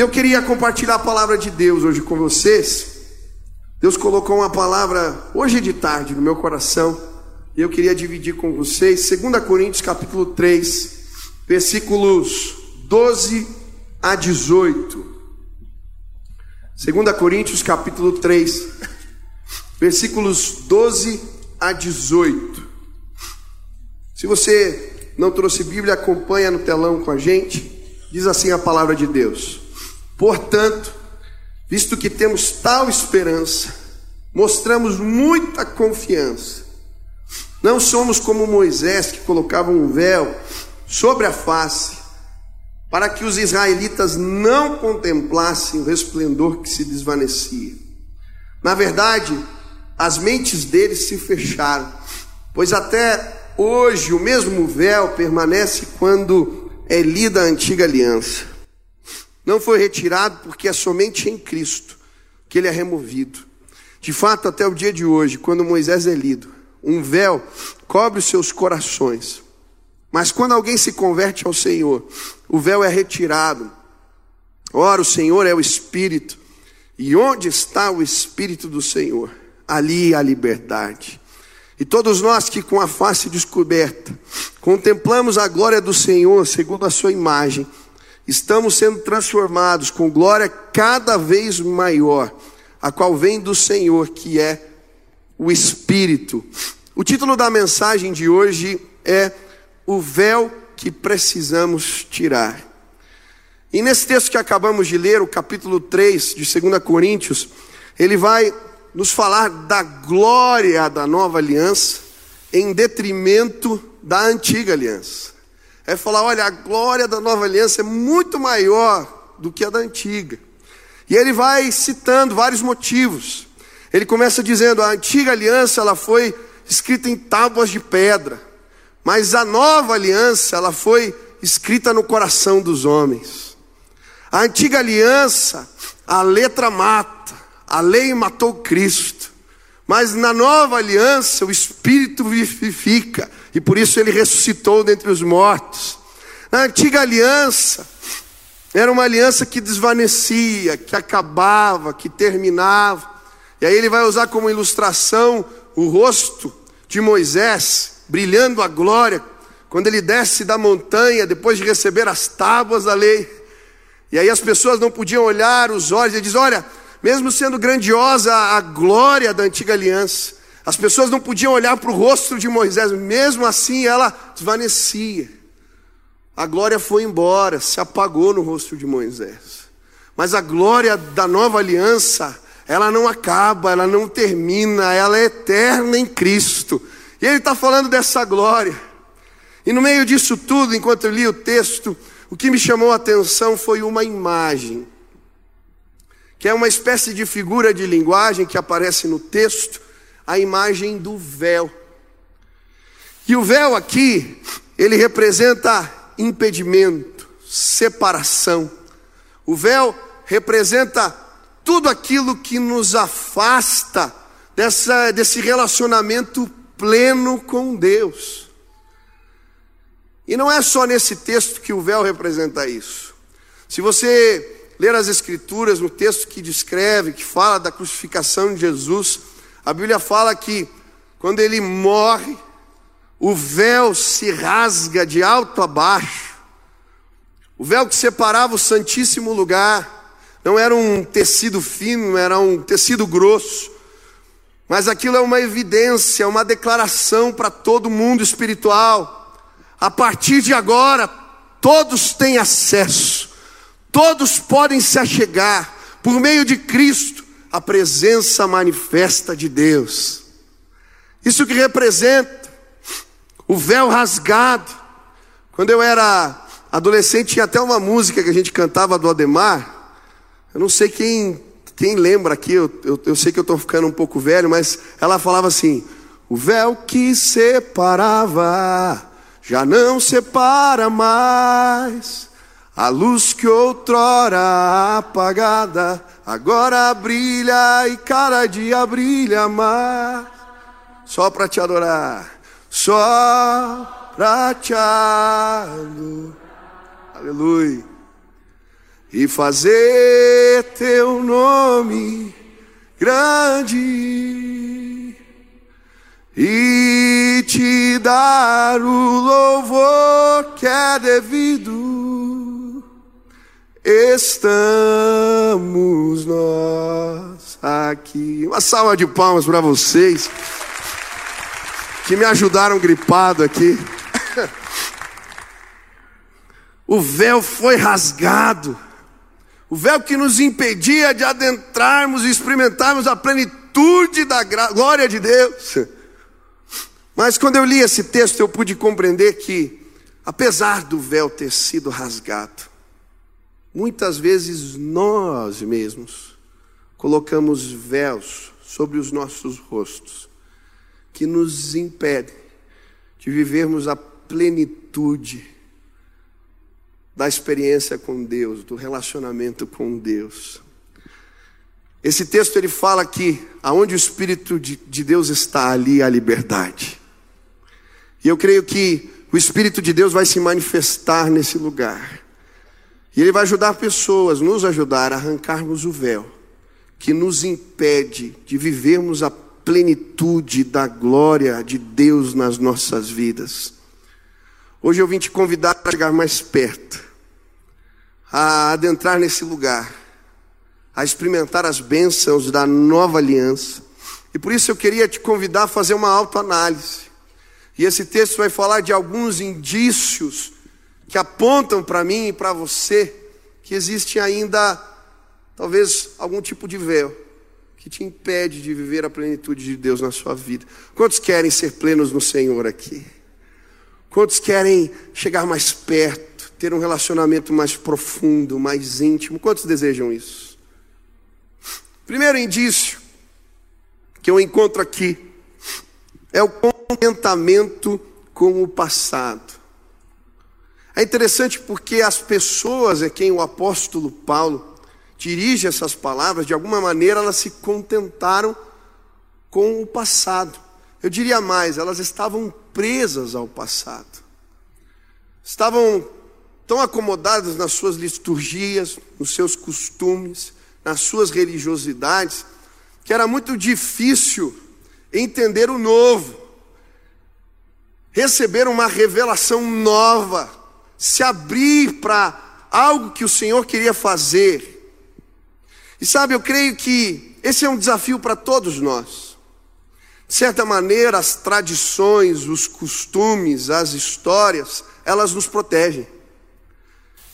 E eu queria compartilhar a palavra de Deus hoje com vocês. Deus colocou uma palavra hoje de tarde no meu coração e eu queria dividir com vocês 2 Coríntios capítulo 3, versículos 12 a 18. 2 Coríntios capítulo 3, versículos 12 a 18. Se você não trouxe Bíblia, acompanha no telão com a gente. Diz assim a palavra de Deus: Portanto, visto que temos tal esperança, mostramos muita confiança. Não somos como Moisés que colocava um véu sobre a face, para que os israelitas não contemplassem o resplendor que se desvanecia. Na verdade, as mentes deles se fecharam, pois até hoje o mesmo véu permanece quando é lida a antiga aliança. Não foi retirado porque é somente em Cristo que ele é removido. De fato, até o dia de hoje, quando Moisés é lido, um véu cobre os seus corações. Mas quando alguém se converte ao Senhor, o véu é retirado. Ora, o Senhor é o Espírito. E onde está o Espírito do Senhor? Ali há liberdade. E todos nós que com a face descoberta contemplamos a glória do Senhor segundo a sua imagem, estamos sendo transformados com glória cada vez maior, a qual vem do Senhor, que é o Espírito. O título da mensagem de hoje é O véu que precisamos tirar. E nesse texto que acabamos de ler, o capítulo 3 de 2 Coríntios, ele vai nos falar da glória da nova aliança em detrimento da antiga aliança. É falar, olha, a glória da nova aliança é muito maior do que a da antiga. E ele vai citando vários motivos. Ele começa dizendo: a antiga aliança ela foi escrita em tábuas de pedra, mas a nova aliança ela foi escrita no coração dos homens. A antiga aliança, a letra mata, a lei matou Cristo. Mas na nova aliança, o Espírito vivifica, e por isso ele ressuscitou dentre os mortos. Na antiga aliança, era uma aliança que desvanecia, que acabava, que terminava. E aí ele vai usar como ilustração o rosto de Moisés, brilhando a glória, quando ele desce da montanha, depois de receber as tábuas da lei. E aí as pessoas não podiam olhar os olhos, ele diz: Olha, mesmo sendo grandiosa a glória da antiga aliança, as pessoas não podiam olhar para o rosto de Moisés, mesmo assim ela desvanecia. A glória foi embora, se apagou no rosto de Moisés. Mas a glória da nova aliança, ela não acaba, ela não termina, ela é eterna em Cristo. E ele está falando dessa glória. E no meio disso tudo, enquanto eu li o texto, o que me chamou a atenção foi uma imagem, que é uma espécie de figura de linguagem que aparece no texto, a imagem do véu. E o véu aqui, ele representa impedimento, separação. O véu representa tudo aquilo que nos afasta dessa, desse relacionamento pleno com Deus. E não é só nesse texto que o véu representa isso. Se você ler as Escrituras, no texto que descreve, que fala da crucificação de Jesus, a Bíblia fala que quando ele morre, o véu se rasga de alto a baixo. O véu que separava o Santíssimo Lugar não era um tecido fino, era um tecido grosso. Mas aquilo é uma evidência, uma declaração para todo mundo espiritual. A partir de agora, todos têm acesso, todos podem se achegar, por meio de Cristo, a presença manifesta de Deus. Isso que representa o véu rasgado. Quando eu era adolescente, tinha até uma música que a gente cantava do Ademar. Eu não sei quem, quem lembra aqui, eu, eu, eu sei que eu estou ficando um pouco velho, mas ela falava assim: o véu que separava já não separa mais. A luz que outrora apagada agora brilha e cada dia brilha mais. Só para te adorar, só para te adorar. Aleluia. e fazer teu nome grande e te dar o louvor que é devido. Estamos nós aqui. Uma salva de palmas para vocês que me ajudaram gripado aqui. O véu foi rasgado. O véu que nos impedia de adentrarmos e experimentarmos a plenitude da glória de Deus. Mas quando eu li esse texto, eu pude compreender que, apesar do véu ter sido rasgado, muitas vezes nós mesmos colocamos véus sobre os nossos rostos que nos impedem de vivermos a plenitude da experiência com Deus, do relacionamento com Deus. Esse texto ele fala que aonde o Espírito de, de Deus está, ali há liberdade. E eu creio que o Espírito de Deus vai se manifestar nesse lugar. E ele vai ajudar pessoas, nos ajudar a arrancarmos o véu que nos impede de vivermos a plenitude da glória de Deus nas nossas vidas. Hoje eu vim te convidar a chegar mais perto, a adentrar nesse lugar, a experimentar as bênçãos da nova aliança. E por isso eu queria te convidar a fazer uma autoanálise. E esse texto vai falar de alguns indícios que apontam para mim e para você que existe ainda talvez algum tipo de véu que te impede de viver a plenitude de Deus na sua vida. Quantos querem ser plenos no Senhor aqui? Quantos querem chegar mais perto, ter um relacionamento mais profundo, mais íntimo? Quantos desejam isso? Primeiro indício que eu encontro aqui é o contentamento com o passado. É interessante porque as pessoas a quem o apóstolo Paulo dirige essas palavras, de alguma maneira elas se contentaram com o passado. Eu diria mais, elas estavam presas ao passado. Estavam tão acomodadas nas suas liturgias, nos seus costumes, nas suas religiosidades, que era muito difícil entender o novo, receber uma revelação nova, se abrir para algo que o Senhor queria fazer. E sabe, eu creio que esse é um desafio para todos nós. De certa maneira, as tradições, os costumes, as histórias, elas nos protegem.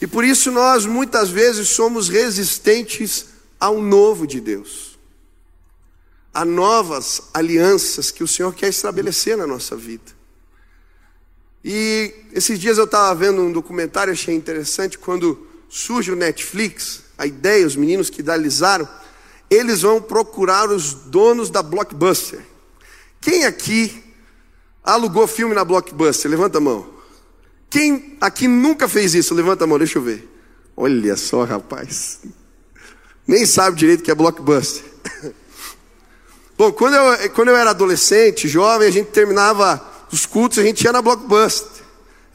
E por isso nós muitas vezes somos resistentes ao novo de Deus, a novas alianças que o Senhor quer estabelecer na nossa vida. E esses dias eu estava vendo um documentário, achei interessante, quando surge o Netflix, a ideia, os meninos que idealizaram, eles vão procurar os donos da Blockbuster. Quem aqui alugou filme na Blockbuster? Levanta a mão. Quem aqui nunca fez isso? Levanta a mão, deixa eu ver. Olha só, rapaz. Nem sabe direito o que é Blockbuster. Bom, quando eu, quando eu era adolescente, jovem, a gente terminava os cultos, a gente ia na Blockbuster.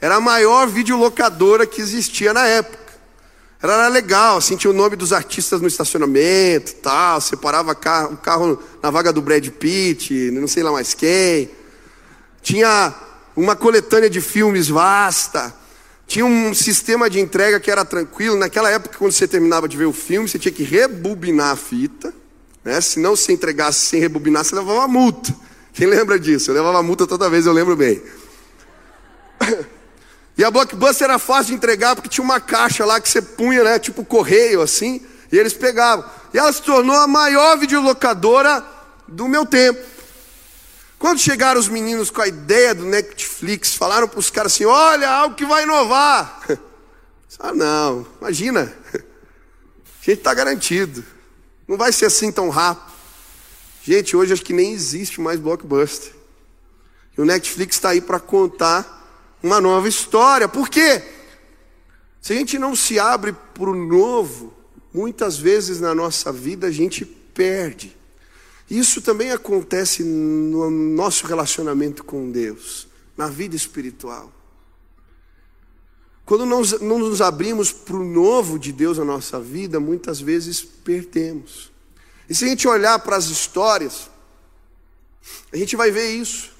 Era a maior videolocadora que existia na época. Era legal, assim, tinha o nome dos artistas no estacionamento tal, separava o carro na vaga do Brad Pitt, não sei lá mais quem. Tinha uma coletânea de filmes vasta. Tinha um sistema de entrega que era tranquilo. Naquela época, quando você terminava de ver o filme, você tinha que rebobinar a fita. Né? Se não se entregasse sem rebobinar, você levava uma multa. Quem lembra disso? Eu levava multa toda vez, eu lembro bem. E a Blockbuster era fácil de entregar porque tinha uma caixa lá que você punha, né, tipo correio assim, e eles pegavam. E ela se tornou a maior videolocadora do meu tempo. Quando chegaram os meninos com a ideia do Netflix, falaram para os caras assim: olha, algo que vai inovar. Ah, não, imagina. A gente está garantido. Não vai ser assim tão rápido. Gente, hoje acho que nem existe mais blockbuster. E o Netflix está aí para contar uma nova história. Por quê? Se a gente não se abre para o novo, muitas vezes na nossa vida a gente perde. Isso também acontece no nosso relacionamento com Deus, na vida espiritual. Quando não, nos abrimos para o novo de Deus na nossa vida, muitas vezes perdemos. E se a gente olhar para as histórias, a gente vai ver isso.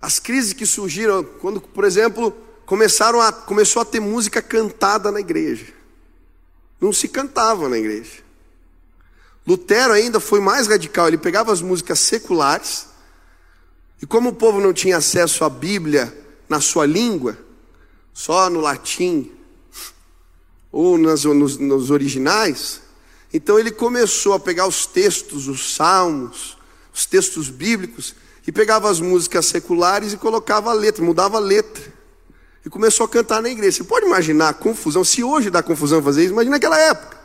As crises que surgiram quando, por exemplo, começaram a, começou a ter música cantada na igreja. Não se cantava na igreja. Lutero ainda foi mais radical, ele pegava as músicas seculares, e como o povo não tinha acesso à Bíblia na sua língua, só no latim ou nas, nos, nos originais, então ele começou a pegar os textos, os salmos, os textos bíblicos, e pegava as músicas seculares e colocava a letra, mudava a letra. E começou a cantar na igreja. Você pode imaginar a confusão, se hoje dá confusão fazer isso, imagina naquela época.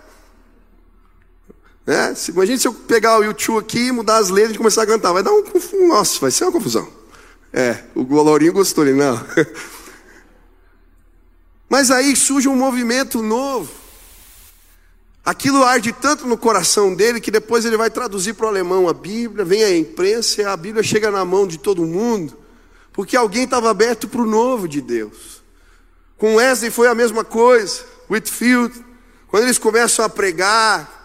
Né? Imagina se eu pegar o YouTube aqui, mudar as letras e começar a cantar. Vai dar um confusão. Nossa, vai ser uma confusão. É, o Laurinho gostou, ele não. Mas aí surge um movimento novo. Aquilo arde tanto no coração dele que depois ele vai traduzir para o alemão a Bíblia, vem a imprensa e a Bíblia chega na mão de todo mundo, porque alguém estava aberto para o novo de Deus. Com Wesley foi a mesma coisa, Whitfield, quando eles começam a pregar,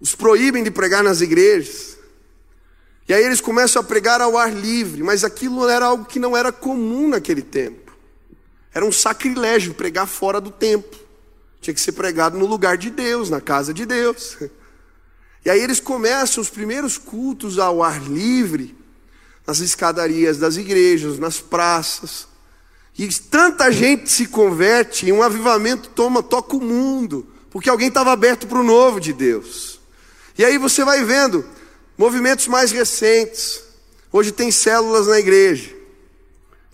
os proíbem de pregar nas igrejas. E aí eles começam a pregar ao ar livre, mas aquilo era algo que não era comum naquele tempo. Era um sacrilégio pregar fora do templo. Tinha que ser pregado no lugar de Deus, na casa de Deus. E aí eles começam os primeiros cultos ao ar livre, nas escadarias das igrejas, nas praças. E tanta gente se converte, e um avivamento toma, toca o mundo, porque alguém estava aberto para o novo de Deus. E aí você vai vendo movimentos mais recentes. Hoje tem células na igreja.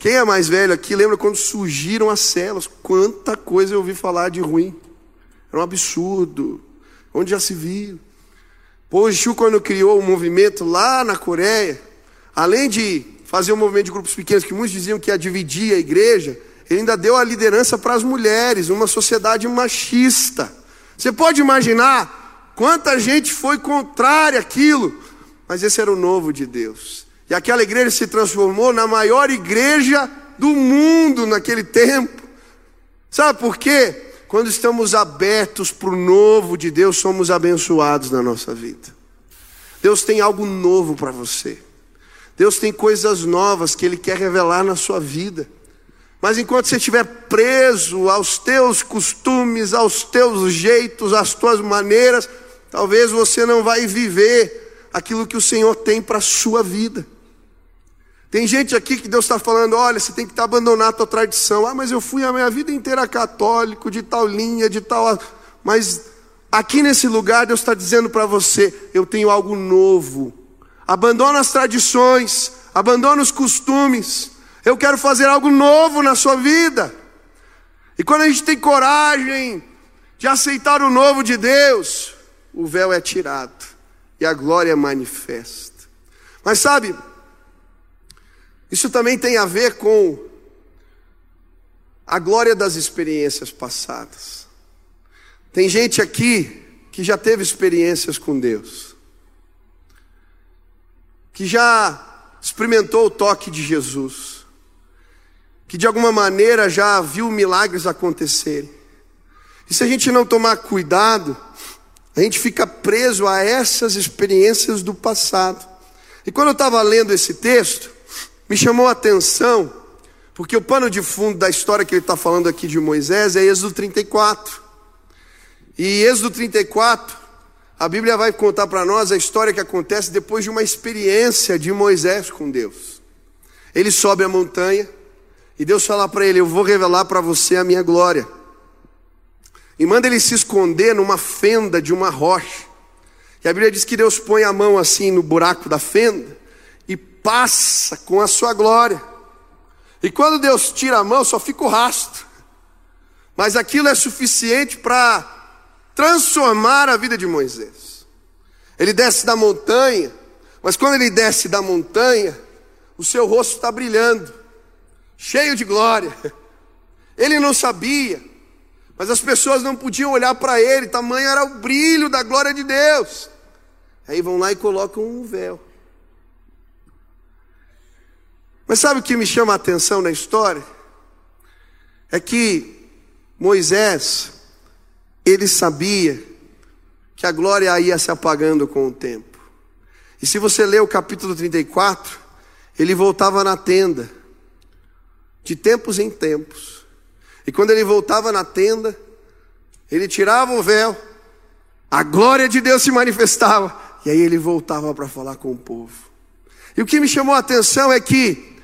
Quem é mais velho aqui lembra quando surgiram as células? Quanta coisa eu ouvi falar de ruim. Era um absurdo. Onde já se viu? Exu, quando criou o um movimento lá na Coreia, além de fazer um movimento de grupos pequenos, que muitos diziam que ia dividir a igreja, ele ainda deu a liderança para as mulheres, uma sociedade machista. Você pode imaginar quanta gente foi contrária àquilo, mas esse era o novo de Deus. E aquela igreja se transformou na maior igreja do mundo naquele tempo. Sabe por quê? Quando estamos abertos para o novo de Deus, somos abençoados na nossa vida. Deus tem algo novo para você. Deus tem coisas novas que Ele quer revelar na sua vida. Mas enquanto você estiver preso aos teus costumes, aos teus jeitos, às tuas maneiras, talvez você não vai viver aquilo que o Senhor tem para a sua vida. Tem gente aqui que Deus está falando: olha, você tem que abandonar a tua tradição. Ah, mas eu fui a minha vida inteira católico, de tal linha, de tal. Mas aqui nesse lugar, Deus está dizendo para você: eu tenho algo novo. Abandona as tradições, abandona os costumes. Eu quero fazer algo novo na sua vida. E quando a gente tem coragem de aceitar o novo de Deus, o véu é tirado e a glória é manifesta. Mas sabe, isso também tem a ver com a glória das experiências passadas. Tem gente aqui que já teve experiências com Deus, que já experimentou o toque de Jesus, que de alguma maneira já viu milagres acontecerem. E se a gente não tomar cuidado, a gente fica preso a essas experiências do passado. E quando eu estava lendo esse texto, me chamou a atenção, porque o pano de fundo da história que ele está falando aqui de Moisés é Êxodo 34. E Êxodo 34, a Bíblia vai contar para nós a história que acontece depois de uma experiência de Moisés com Deus. Ele sobe a montanha e Deus fala para ele: Eu vou revelar para você a minha glória. E manda ele se esconder numa fenda de uma rocha. E a Bíblia diz que Deus põe a mão assim no buraco da fenda passa com a sua glória. E quando Deus tira a mão, só fica o rastro. Mas aquilo é suficiente para transformar a vida de Moisés. Ele desce da montanha, mas quando ele desce da montanha, o seu rosto está brilhando, cheio de glória. Ele não sabia, mas as pessoas não podiam olhar para ele, tamanho era o brilho da glória de Deus. Aí vão lá e colocam um véu. Mas sabe o que me chama a atenção na história? é que Moisés, ele sabia que a glória ia se apagando com o tempo. E se você ler o capítulo 34, ele voltava na tenda, de tempos em tempos. E quando ele voltava na tenda, ele tirava o véu, a glória de Deus se manifestava, e aí ele voltava para falar com o povo. E o que me chamou a atenção é que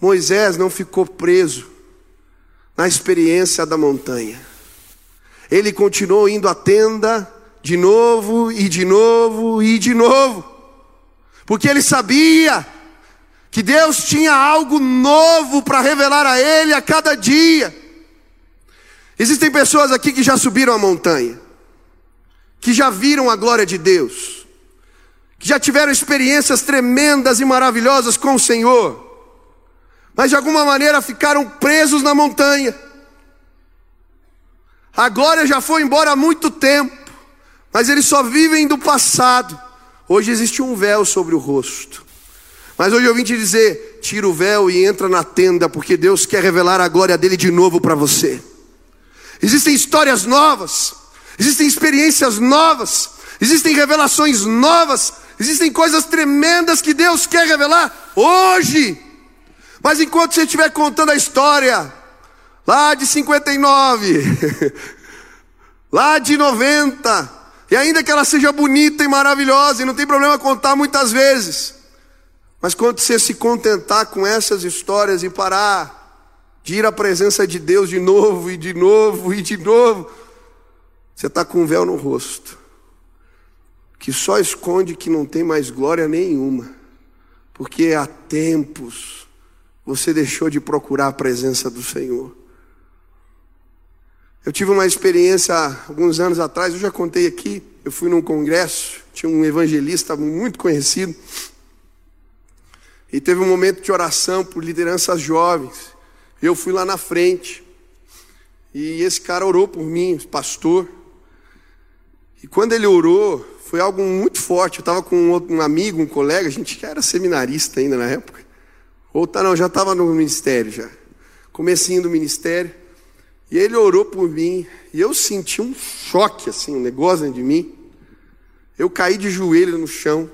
Moisés não ficou preso na experiência da montanha. Ele continuou indo à tenda de novo e de novo e de novo, porque ele sabia que Deus tinha algo novo para revelar a ele a cada dia. Existem pessoas aqui que já subiram a montanha, que já viram a glória de Deus, que já tiveram experiências tremendas e maravilhosas com o Senhor, mas de alguma maneira ficaram presos na montanha. A glória já foi embora há muito tempo, mas eles só vivem do passado. Hoje existe um véu sobre o rosto. Mas hoje eu vim te dizer: tira o véu e entra na tenda, porque Deus quer revelar a glória dele de novo para você. Existem histórias novas, existem experiências novas, existem revelações novas, existem coisas tremendas que Deus quer revelar hoje. Mas enquanto você estiver contando a história, lá de 59, lá de 90, e ainda que ela seja bonita e maravilhosa, e não tem problema contar muitas vezes, mas quando você se contentar com essas histórias e parar de ir à presença de Deus de novo e de novo e de novo, você está com um véu no rosto, que só esconde que não tem mais glória nenhuma, porque há tempos você deixou de procurar a presença do Senhor. Eu tive uma experiência alguns anos atrás, eu já contei aqui, eu fui num congresso, tinha um evangelista muito conhecido, e teve um momento de oração por lideranças jovens. Eu fui lá na frente. E esse cara orou por mim, pastor. E quando ele orou, foi algo muito forte. Eu estava com um, amigo, um colega, a gente que era seminarista ainda na época. Ou tá, não, já estava no ministério já. Comecinho do ministério. E ele orou por mim. E eu senti um choque, assim, um negócio dentro de mim. Eu caí de joelho no chão.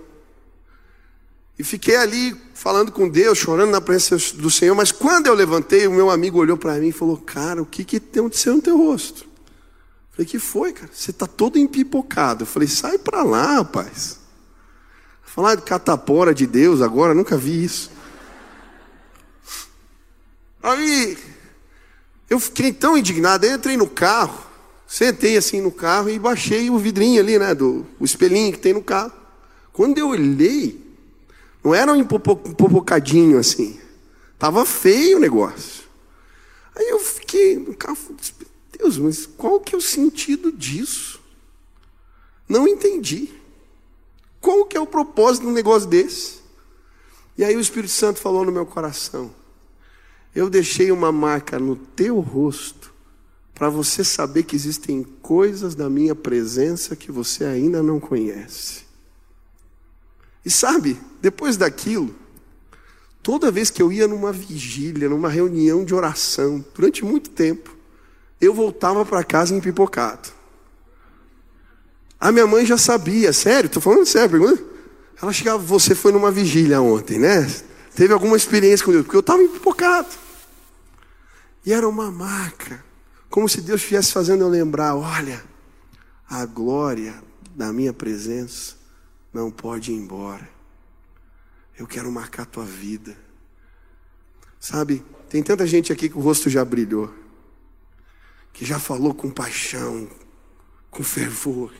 E fiquei ali falando com Deus, chorando na presença do Senhor. Mas quando eu levantei, o meu amigo olhou para mim e falou: Cara, o que que aconteceu no teu rosto? Eu falei: Que foi, cara? Você está todo empipocado. Eu falei: Sai para lá, rapaz. Falar de catapora de Deus agora, nunca vi isso. Aí eu fiquei tão indignado, eu entrei no carro, sentei assim no carro e baixei o vidrinho ali, né, do o espelhinho que tem no carro. Quando eu olhei, não era um empopocadinho assim. Tava feio o negócio. Aí eu fiquei no carro, Deus, mas qual que é o sentido disso? Não entendi. Qual que é o propósito de um negócio desse? E aí o Espírito Santo falou no meu coração: Eu deixei uma marca no teu rosto para você saber que existem coisas da minha presença que você ainda não conhece. E sabe, depois daquilo, toda vez que eu ia numa vigília, numa reunião de oração, durante muito tempo, eu voltava para casa empipocado. A minha mãe já sabia, sério, estou falando sério, pergunta. Ela chegava, você foi numa vigília ontem, né? Teve alguma experiência com Deus? Porque eu estava empipocado. E era uma marca, como se Deus estivesse fazendo eu lembrar: olha, a glória da minha presença não pode ir embora. Eu quero marcar tua vida. Sabe, tem tanta gente aqui que o rosto já brilhou, que já falou com paixão, com fervor,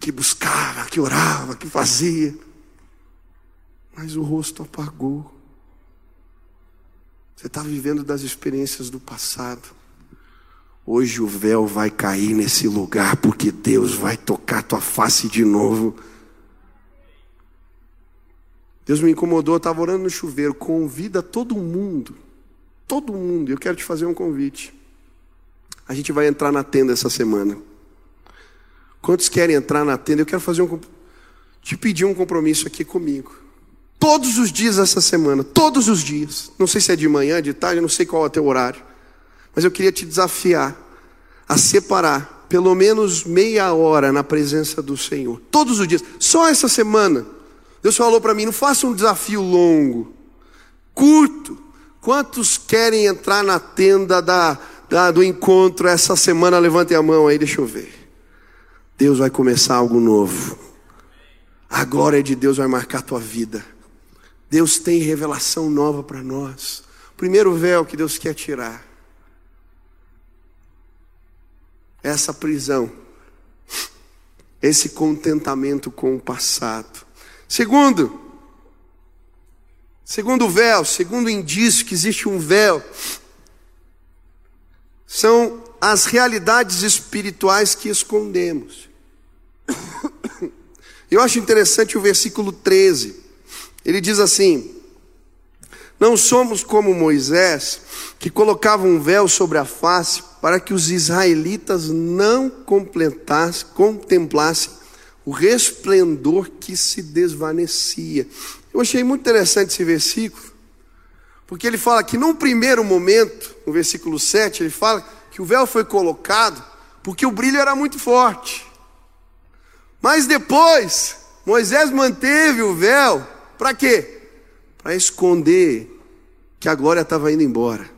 que buscava, que orava, que fazia, mas o rosto apagou. Você está vivendo das experiências do passado. Hoje o véu vai cair nesse lugar, porque Deus vai tocar tua face de novo. Deus me incomodou, eu estava orando no chuveiro, convida todo mundo, todo mundo, eu quero te fazer um convite. A gente vai entrar na tenda essa semana. Quantos querem entrar na tenda? Eu quero fazer um te pedir um compromisso aqui comigo. Todos os dias essa semana, todos os dias. Não sei se é de manhã, de tarde, não sei qual é o teu horário. Mas eu queria te desafiar a separar pelo menos meia hora na presença do Senhor, todos os dias. Só essa semana, Deus falou para mim: não faça um desafio longo, curto. Quantos querem entrar na tenda da, da, do encontro essa semana? Levantem a mão aí, deixa eu ver. Deus vai começar algo novo. A glória de Deus vai marcar a tua vida. Deus tem revelação nova para nós. Primeiro véu que Deus quer tirar essa prisão, esse contentamento com o passado. Segundo, segundo véu, segundo indício que existe um véu, são as realidades espirituais que escondemos. Eu acho interessante o versículo 13. Ele diz assim: Não somos como Moisés, que colocava um véu sobre a face para que os israelitas não completassem, contemplassem o resplendor que se desvanecia. Eu achei muito interessante esse versículo, porque ele fala que num primeiro momento, no versículo 7, ele fala que o véu foi colocado porque o brilho era muito forte. Mas depois, Moisés manteve o véu para quê? Para esconder que a glória estava indo embora.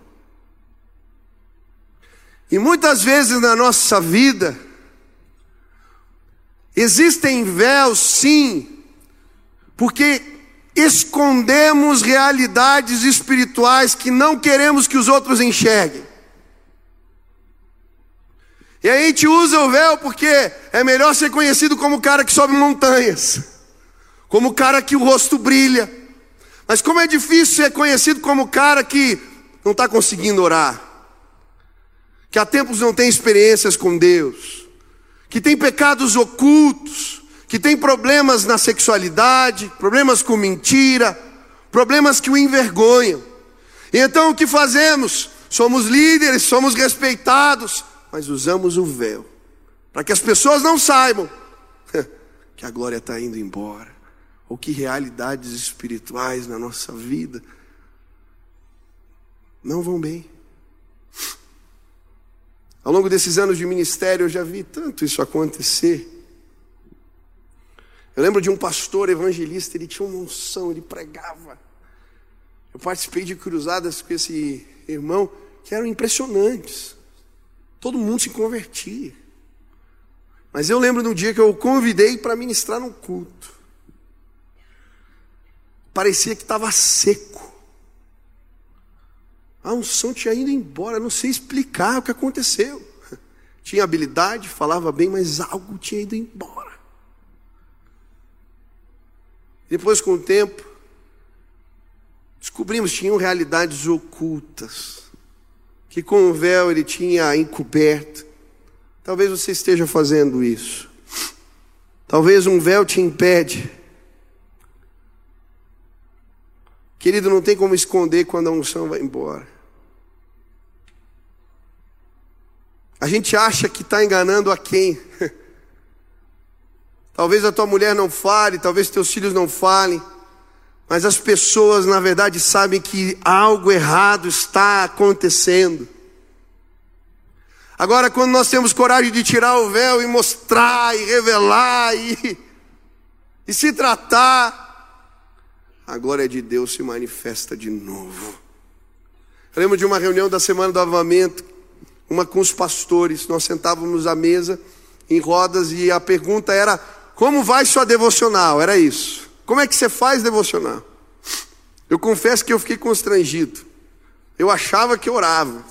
E muitas vezes na nossa vida, existem véus, sim, porque escondemos realidades espirituais que não queremos que os outros enxerguem. E a gente usa o véu porque é melhor ser conhecido como o cara que sobe montanhas, como o cara que o rosto brilha. Mas como é difícil ser conhecido como o cara que não está conseguindo orar, que há tempos não tem experiências com Deus, que tem pecados ocultos, que tem problemas na sexualidade, problemas com mentira, problemas que o envergonham. E então o que fazemos? Somos líderes, somos respeitados, mas usamos o véu. Para que as pessoas não saibam que a glória está indo embora, ou que realidades espirituais na nossa vida não vão bem. Ao longo desses anos de ministério, eu já vi tanto isso acontecer. Eu lembro de um pastor evangelista, ele tinha uma unção, ele pregava. Eu participei de cruzadas com esse irmão que eram impressionantes todo mundo se convertia. Mas eu lembro de um dia que eu o convidei para ministrar num culto. Parecia que estava seco. A unção tinha ido embora, não sei explicar o que aconteceu. Tinha habilidade, falava bem, mas algo tinha ido embora. Depois, com o tempo, descobrimos que tinham realidades ocultas que com o véu ele tinha encoberto. Talvez você esteja fazendo isso. Talvez um véu te impede. Querido, não tem como esconder quando a unção vai embora. A gente acha que está enganando a quem? talvez a tua mulher não fale, talvez teus filhos não falem. Mas as pessoas, na verdade, sabem que algo errado está acontecendo. Agora, quando nós temos coragem de tirar o véu e mostrar e revelar e, e se tratar, a glória de Deus se manifesta de novo. Eu lembro de uma reunião da semana do avamento, uma com os pastores, nós sentávamos à mesa em rodas e a pergunta era: como vai sua devocional? Era isso. Como é que você faz devocional? Eu confesso que eu fiquei constrangido. Eu achava que orava.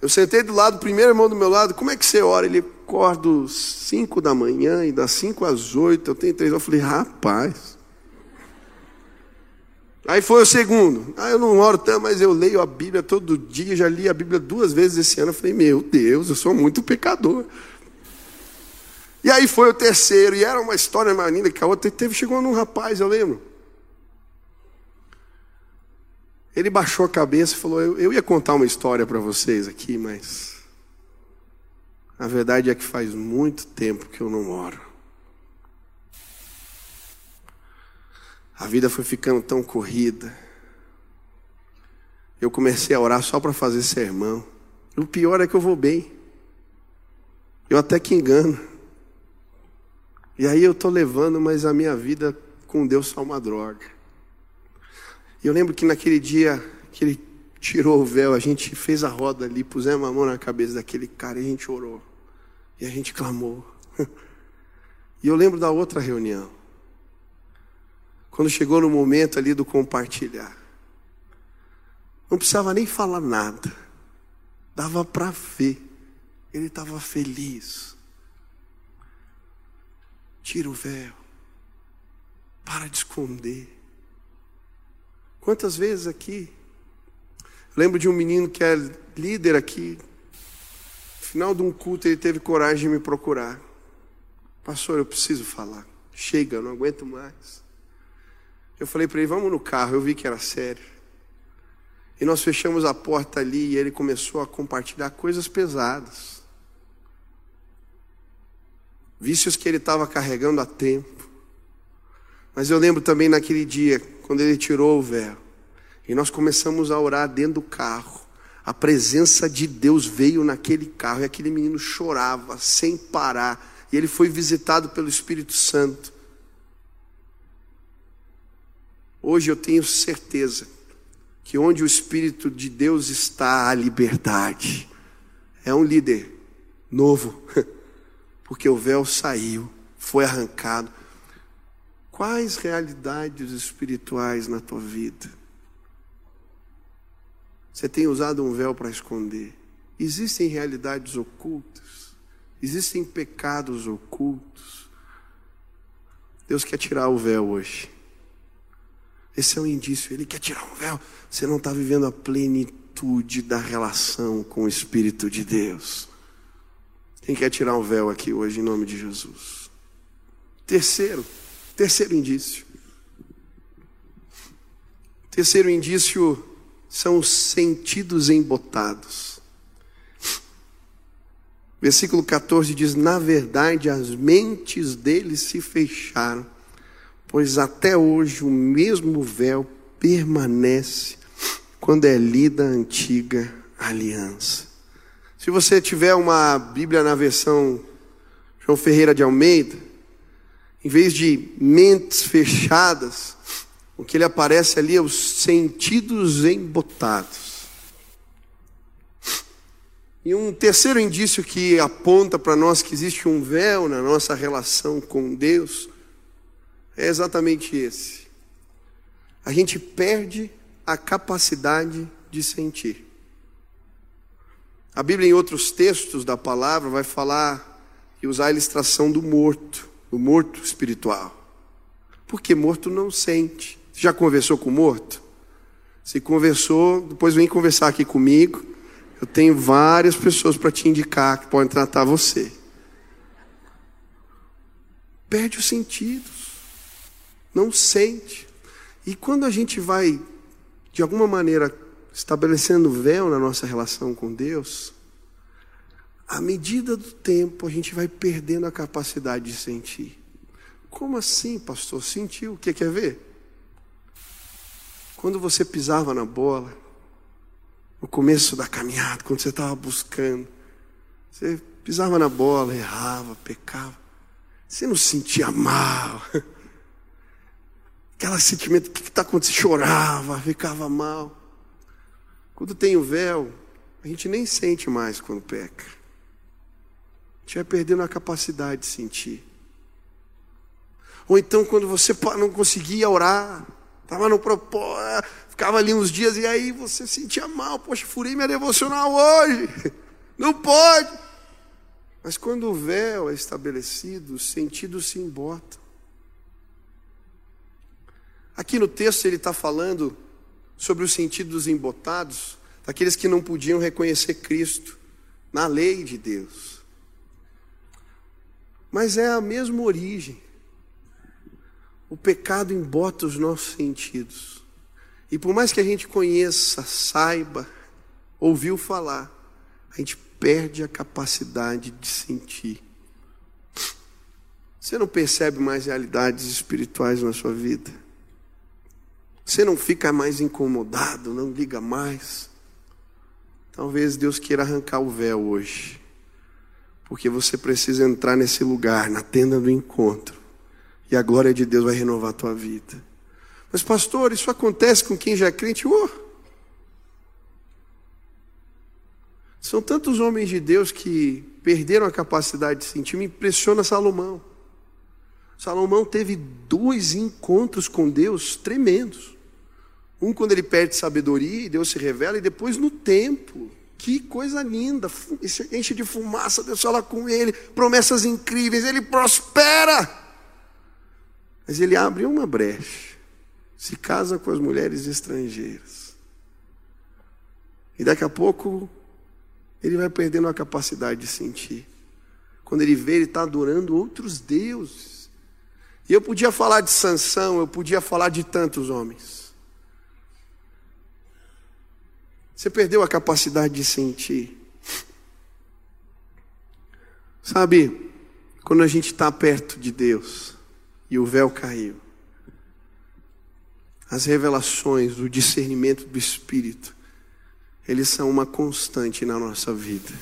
Eu sentei do lado, o primeiro irmão do meu lado, como é que você ora? Ele acorda às 5 da manhã e das 5 às 8, eu tenho três. Eu falei, rapaz. Aí foi o segundo. Ah, eu não oro tanto, mas eu leio a Bíblia todo dia, já li a Bíblia duas vezes esse ano. Eu falei, meu Deus, eu sou muito pecador. E aí foi o terceiro, e era uma história mais linda que a outra. Teve, chegou num rapaz, eu lembro. Ele baixou a cabeça e falou: Eu, eu ia contar uma história para vocês aqui, mas. A verdade é que faz muito tempo que eu não oro. A vida foi ficando tão corrida. Eu comecei a orar só para fazer sermão. O pior é que eu vou bem. Eu até que engano. E aí eu estou levando, mas a minha vida com Deus só uma droga. E eu lembro que naquele dia que ele tirou o véu, a gente fez a roda ali, pusemos a mão na cabeça daquele cara e a gente orou. E a gente clamou. E eu lembro da outra reunião. Quando chegou no momento ali do compartilhar. Não precisava nem falar nada. Dava para ver. Ele estava feliz. Tira o véu. Para de esconder. Quantas vezes aqui? Lembro de um menino que é líder aqui. No final de um culto ele teve coragem de me procurar. Pastor, eu preciso falar. Chega, eu não aguento mais. Eu falei para ele, vamos no carro. Eu vi que era sério. E nós fechamos a porta ali e ele começou a compartilhar coisas pesadas. Vícios que ele estava carregando há tempo. Mas eu lembro também naquele dia, quando ele tirou o véu, e nós começamos a orar dentro do carro. A presença de Deus veio naquele carro e aquele menino chorava sem parar e ele foi visitado pelo Espírito Santo. Hoje eu tenho certeza que onde o Espírito de Deus está, há liberdade. É um líder novo, porque o véu saiu, foi arrancado. Quais realidades espirituais na tua vida? Você tem usado um véu para esconder? Existem realidades ocultas? Existem pecados ocultos. Deus quer tirar o véu hoje. Esse é um indício. Ele quer tirar o véu. Você não está vivendo a plenitude da relação com o Espírito de Deus. Quem quer tirar o véu aqui hoje, em nome de Jesus? Terceiro, terceiro indício. Terceiro indício são os sentidos embotados. Versículo 14 diz: Na verdade, as mentes deles se fecharam, pois até hoje o mesmo véu permanece quando é lida a antiga aliança. Se você tiver uma Bíblia na versão João Ferreira de Almeida, em vez de mentes fechadas, o que ele aparece ali é os sentidos embotados. E um terceiro indício que aponta para nós que existe um véu na nossa relação com Deus é exatamente esse. A gente perde a capacidade de sentir. A Bíblia, em outros textos da palavra, vai falar e usar a ilustração do morto, do morto espiritual. Porque morto não sente. Já conversou com morto? Se conversou, depois vem conversar aqui comigo eu tenho várias pessoas para te indicar que podem tratar você. Perde os sentidos, não sente. E quando a gente vai, de alguma maneira, estabelecendo véu na nossa relação com Deus, à medida do tempo a gente vai perdendo a capacidade de sentir. Como assim, pastor? Sentiu? O que quer ver? Quando você pisava na bola, no começo da caminhada, quando você estava buscando, você pisava na bola, errava, pecava, você não sentia mal. Aquele sentimento, o que está acontecendo? Chorava, ficava mal. Quando tem o véu, a gente nem sente mais quando peca. A gente vai perdendo a capacidade de sentir. Ou então, quando você não conseguia orar, estava no propósito, Ficava ali uns dias e aí você sentia mal. Poxa, furei minha devocional hoje. Não pode. Mas quando o véu é estabelecido, os sentidos se embotam. Aqui no texto ele está falando sobre os sentidos embotados daqueles que não podiam reconhecer Cristo na lei de Deus. Mas é a mesma origem. O pecado embota os nossos sentidos. E por mais que a gente conheça, saiba, ouviu falar, a gente perde a capacidade de sentir. Você não percebe mais realidades espirituais na sua vida. Você não fica mais incomodado, não liga mais. Talvez Deus queira arrancar o véu hoje, porque você precisa entrar nesse lugar, na tenda do encontro, e a glória de Deus vai renovar a tua vida. Mas, pastor, isso acontece com quem já é crente? Oh, são tantos homens de Deus que perderam a capacidade de sentir. Me impressiona Salomão. Salomão teve dois encontros com Deus tremendos. Um quando ele perde sabedoria e Deus se revela, e depois no templo. Que coisa linda, enche de fumaça, Deus fala com ele, promessas incríveis, ele prospera. Mas ele abre uma brecha, se casa com as mulheres estrangeiras. E daqui a pouco ele vai perdendo a capacidade de sentir. Quando ele vê, ele está adorando outros deuses. E eu podia falar de Sansão, eu podia falar de tantos homens. Você perdeu a capacidade de sentir. Sabe, quando a gente está perto de Deus e o véu caiu, as revelações, o discernimento do Espírito, eles são uma constante na nossa vida.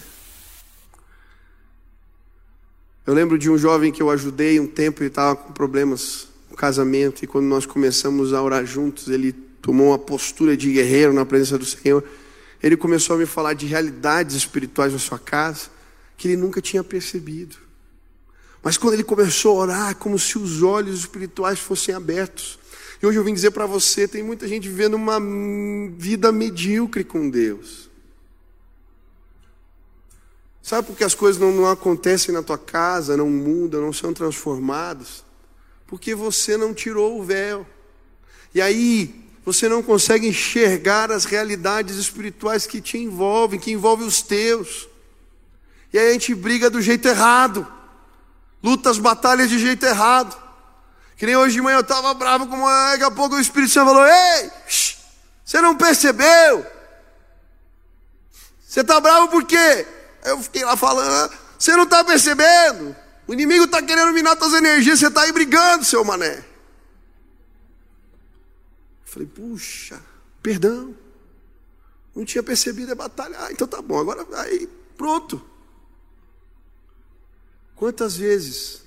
Eu lembro de um jovem que eu ajudei um tempo, ele estava com problemas no casamento, e quando nós começamos a orar juntos, ele tomou uma postura de guerreiro na presença do Senhor ele começou a me falar de realidades espirituais na sua casa que ele nunca tinha percebido. Mas quando ele começou a orar, como se os olhos espirituais fossem abertos. E hoje eu vim dizer para você: tem muita gente vivendo uma vida medíocre com Deus. Sabe por que as coisas não, não acontecem na tua casa, não mudam, não são transformadas? Porque você não tirou o véu. E aí, você não consegue enxergar as realidades espirituais que te envolvem, que envolvem os teus. E aí a gente briga do jeito errado, luta as batalhas de jeito errado. Que nem hoje de manhã eu estava bravo com uma, daqui a pouco o Espírito Santo falou: Ei, você não percebeu? Você está bravo por quê? Eu fiquei lá falando: Você não está percebendo? O inimigo está querendo minar suas energias, você está aí brigando, seu mané. Falei, puxa, perdão. Não tinha percebido a batalha. Ah, então tá bom, agora aí, pronto. Quantas vezes?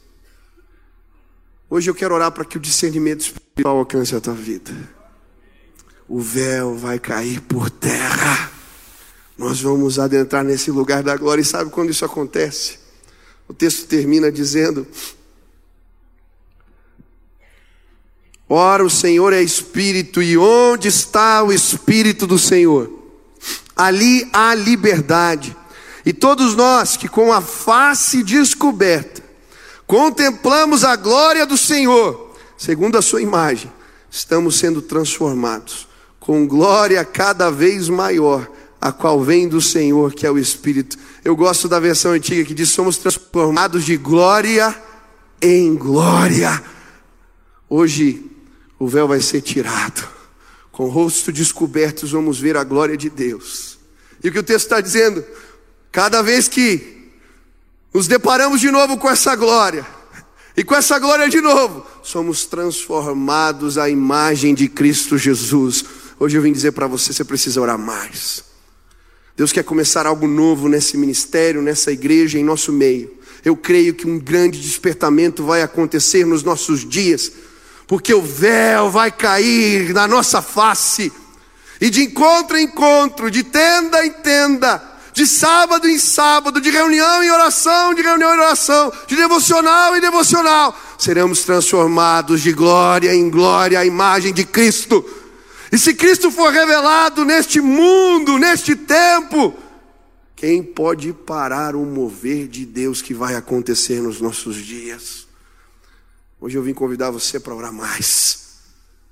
Hoje eu quero orar para que o discernimento espiritual alcance a tua vida. O véu vai cair por terra. Nós vamos adentrar nesse lugar da glória. E sabe quando isso acontece? O texto termina dizendo: Ora, o Senhor é Espírito, e onde está o Espírito do Senhor? Ali há liberdade. E todos nós que com a face descoberta contemplamos a glória do Senhor, segundo a sua imagem, estamos sendo transformados com glória cada vez maior, a qual vem do Senhor, que é o Espírito. Eu gosto da versão antiga que diz: somos transformados de glória em glória. Hoje o véu vai ser tirado. Com o rosto descoberto, vamos ver a glória de Deus. E o que o texto está dizendo? Cada vez que nos deparamos de novo com essa glória, e com essa glória de novo, somos transformados à imagem de Cristo Jesus. Hoje eu vim dizer para você: você precisa orar mais. Deus quer começar algo novo nesse ministério, nessa igreja, em nosso meio. Eu creio que um grande despertamento vai acontecer nos nossos dias porque o véu vai cair na nossa face, e de encontro em encontro, de tenda em tenda, de sábado em sábado, de reunião em oração, de reunião em oração, de devocional em devocional, seremos transformados de glória em glória à imagem de Cristo. E se Cristo for revelado neste mundo, neste tempo, quem pode parar o mover de Deus que vai acontecer nos nossos dias? Hoje eu vim convidar você para orar mais,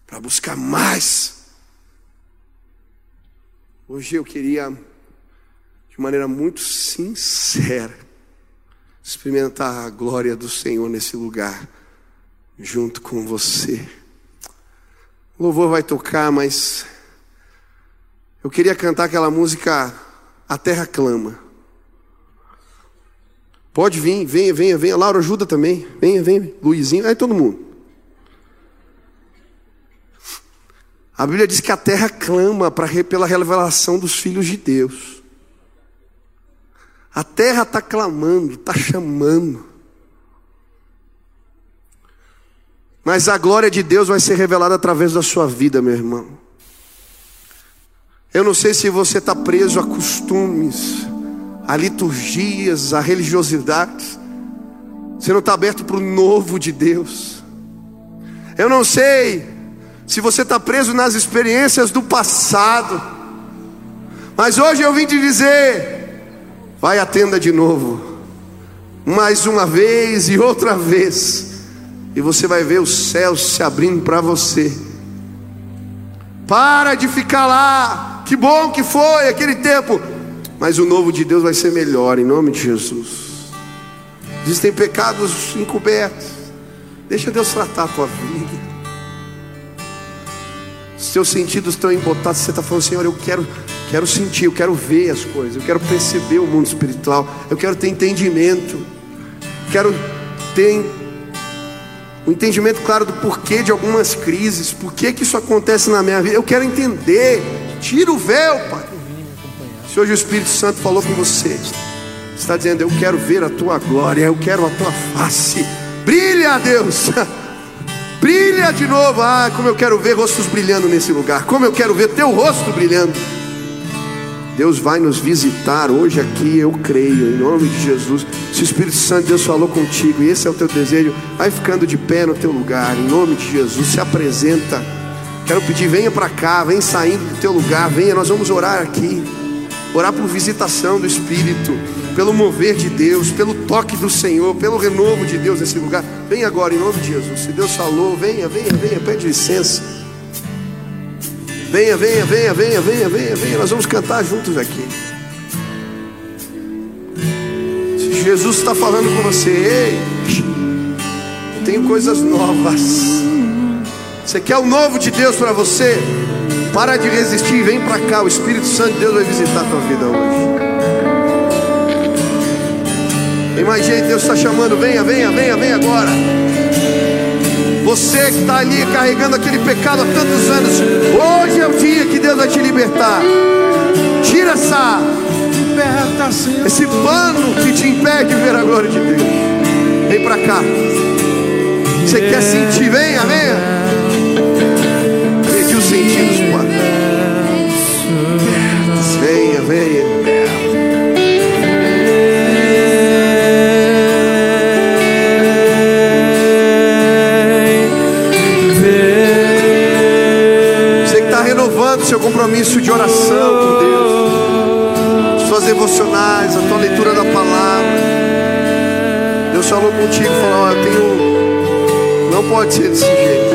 para buscar mais. Hoje eu queria, de maneira muito sincera, experimentar a glória do Senhor nesse lugar, junto com você. O louvor vai tocar, mas eu queria cantar aquela música A Terra Clama. Pode vir, venha, venha, venha. Laura, ajuda também. Venha, venha. Luizinho, aí todo mundo. A Bíblia diz que a terra clama pela revelação dos filhos de Deus. A terra está clamando, está chamando. Mas a glória de Deus vai ser revelada através da sua vida, meu irmão. Eu não sei se você está preso a costumes, a liturgias, a religiosidades. Você não está aberto para o novo de Deus. Eu não sei se você está preso nas experiências do passado. Mas hoje eu vim te dizer: vai à tenda de novo, mais uma vez e outra vez, e você vai ver os céus se abrindo para você. Para de ficar lá, que bom que foi aquele tempo, mas o novo de Deus vai ser melhor, em nome de Jesus. Existem pecados encobertos, deixa Deus tratar a tua vida seus sentidos estão embotados, você está falando, Senhor, eu quero, quero sentir, eu quero ver as coisas, eu quero perceber o mundo espiritual, eu quero ter entendimento, quero ter o um entendimento claro do porquê de algumas crises, por que isso acontece na minha vida, eu quero entender, tira o véu, Pai. Se hoje o Espírito Santo falou com você, está dizendo, eu quero ver a tua glória, eu quero a tua face, brilha, Deus. Brilha de novo. Ah, como eu quero ver rostos brilhando nesse lugar. Como eu quero ver teu rosto brilhando. Deus vai nos visitar hoje aqui, eu creio, em nome de Jesus. Se o Espírito Santo Deus falou contigo e esse é o teu desejo, vai ficando de pé no teu lugar, em nome de Jesus. Se apresenta. Quero pedir, venha para cá, vem saindo do teu lugar, venha, nós vamos orar aqui. Orar por visitação do Espírito pelo mover de Deus, pelo toque do Senhor, pelo renovo de Deus nesse lugar. Vem agora em nome de Jesus. Se Deus falou, venha, venha, venha, pede licença. Venha, venha, venha, venha, venha, venha, venha. Nós vamos cantar juntos aqui. Se Jesus está falando com você, ei, tenho coisas novas. Você quer o novo de Deus para você? Para de resistir, vem para cá. O Espírito Santo de Deus vai visitar a tua vida hoje. Tem mais gente, Deus está chamando, venha, venha, venha, venha agora. Você que está ali carregando aquele pecado há tantos anos, hoje é o dia que Deus vai te libertar. Tira essa, esse pano que te impede de ver a glória de Deus. Vem para cá. Você quer sentir? Venha, venha. Perdi os sentidos, compromisso de oração com Deus, suas devocionais, a tua leitura da palavra. Deus falou contigo, falou: oh, eu tenho. Não pode ser desse jeito.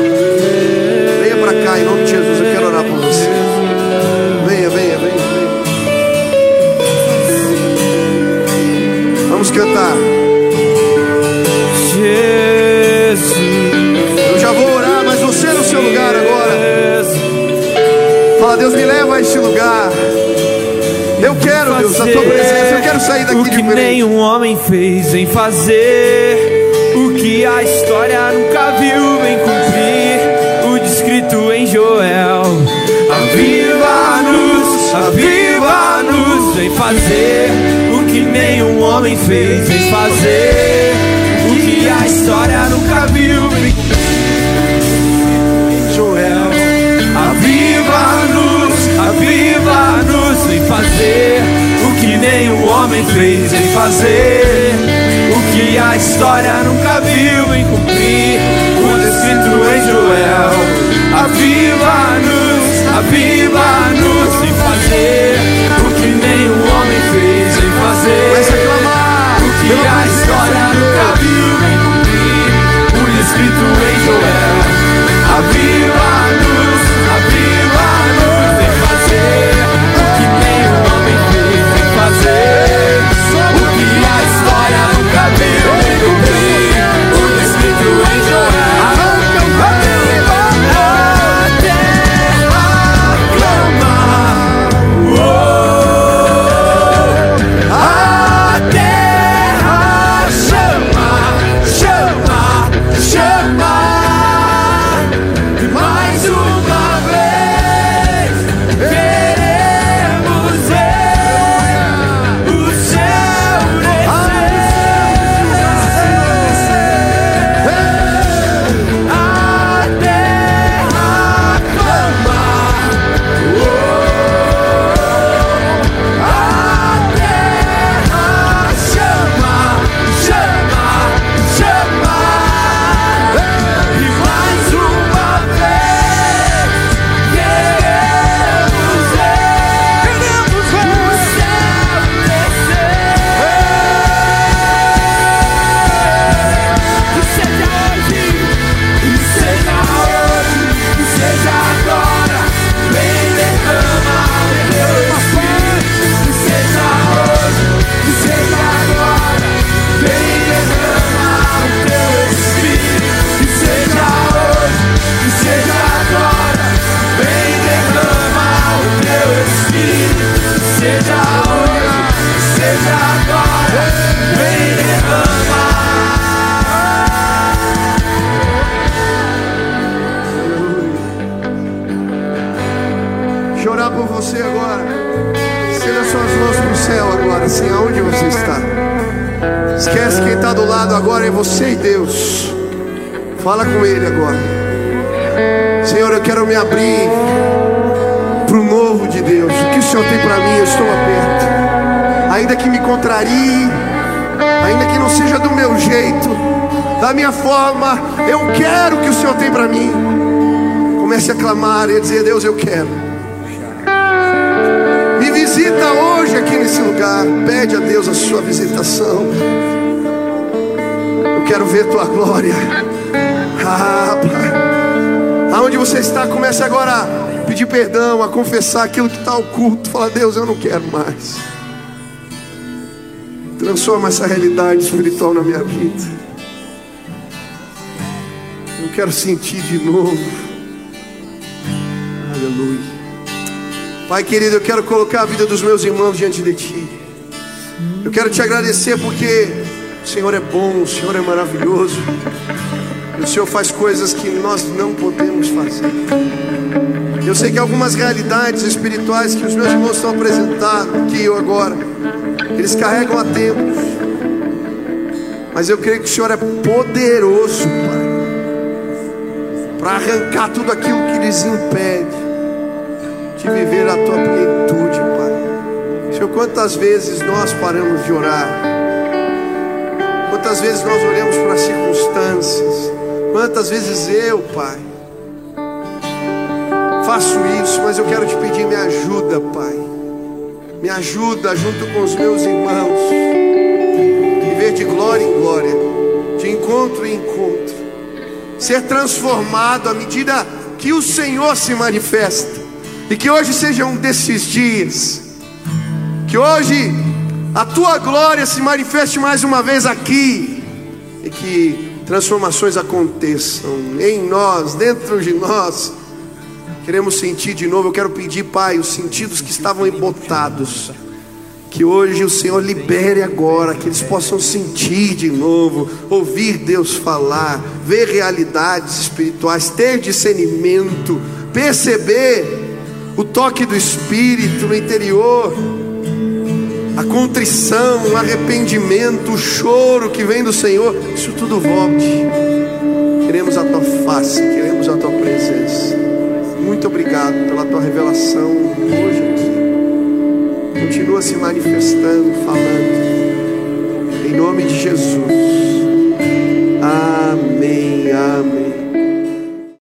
A este lugar. Eu quero, Deus, a tua presença. Eu quero sair daqui o que diferente. nenhum homem fez em fazer o que a história nunca viu em cumprir. O descrito em Joel. Aviva-nos, aviva-nos em fazer o que nenhum homem fez que nenhum homem fez em fazer. O que a história nunca viu em cumprir. O descrito em Joel. Aviva-nos, aviva-nos em fazer o que nenhum homem fez em fazer. O que a história nunca viu em cumprir. O descrito em Joel. Aviva-nos, Senhor, eu quero me abrir para o novo de Deus. O que o Senhor tem para mim, eu estou aberto. Ainda que me contrarie, ainda que não seja do meu jeito, da minha forma, eu quero o que o Senhor tem para mim. Comece a clamar e a dizer: Deus, eu quero. Me visita hoje aqui nesse lugar. Pede a Deus a sua visitação. Eu quero ver tua glória. Ah, Pai. Aonde você está, comece agora a pedir perdão, a confessar aquilo que está oculto. Fala, Deus, eu não quero mais. Transforma essa realidade espiritual na minha vida. Eu quero sentir de novo. Aleluia. Pai querido, eu quero colocar a vida dos meus irmãos diante de Ti. Eu quero te agradecer porque o Senhor é bom, o Senhor é maravilhoso. O Senhor faz coisas que nós não podemos fazer. Eu sei que algumas realidades espirituais que os meus irmãos estão apresentando aqui eu agora, eles carregam a tempos. Mas eu creio que o Senhor é poderoso, Pai, para arrancar tudo aquilo que lhes impede de viver a tua plenitude, Pai. Senhor, quantas vezes nós paramos de orar? Quantas vezes nós olhamos para as circunstâncias? Quantas vezes eu, Pai, faço isso, mas eu quero te pedir, me ajuda, Pai. Me ajuda junto com os meus irmãos. Viver de glória em glória, de encontro em encontro. Ser transformado à medida que o Senhor se manifesta. E que hoje seja um desses dias. Que hoje a tua glória se manifeste mais uma vez aqui. E que transformações aconteçam em nós, dentro de nós. Queremos sentir de novo. Eu quero pedir, Pai, os sentidos que estavam embotados. Que hoje o Senhor libere agora, que eles possam sentir de novo, ouvir Deus falar, ver realidades espirituais, ter discernimento, perceber o toque do Espírito no interior, a contrição, o arrependimento, o choro que vem do Senhor, isso tudo volte. Queremos a tua face, queremos a tua presença. Muito obrigado pela tua revelação hoje aqui. Continua se manifestando, falando. Em nome de Jesus. Amém, amém.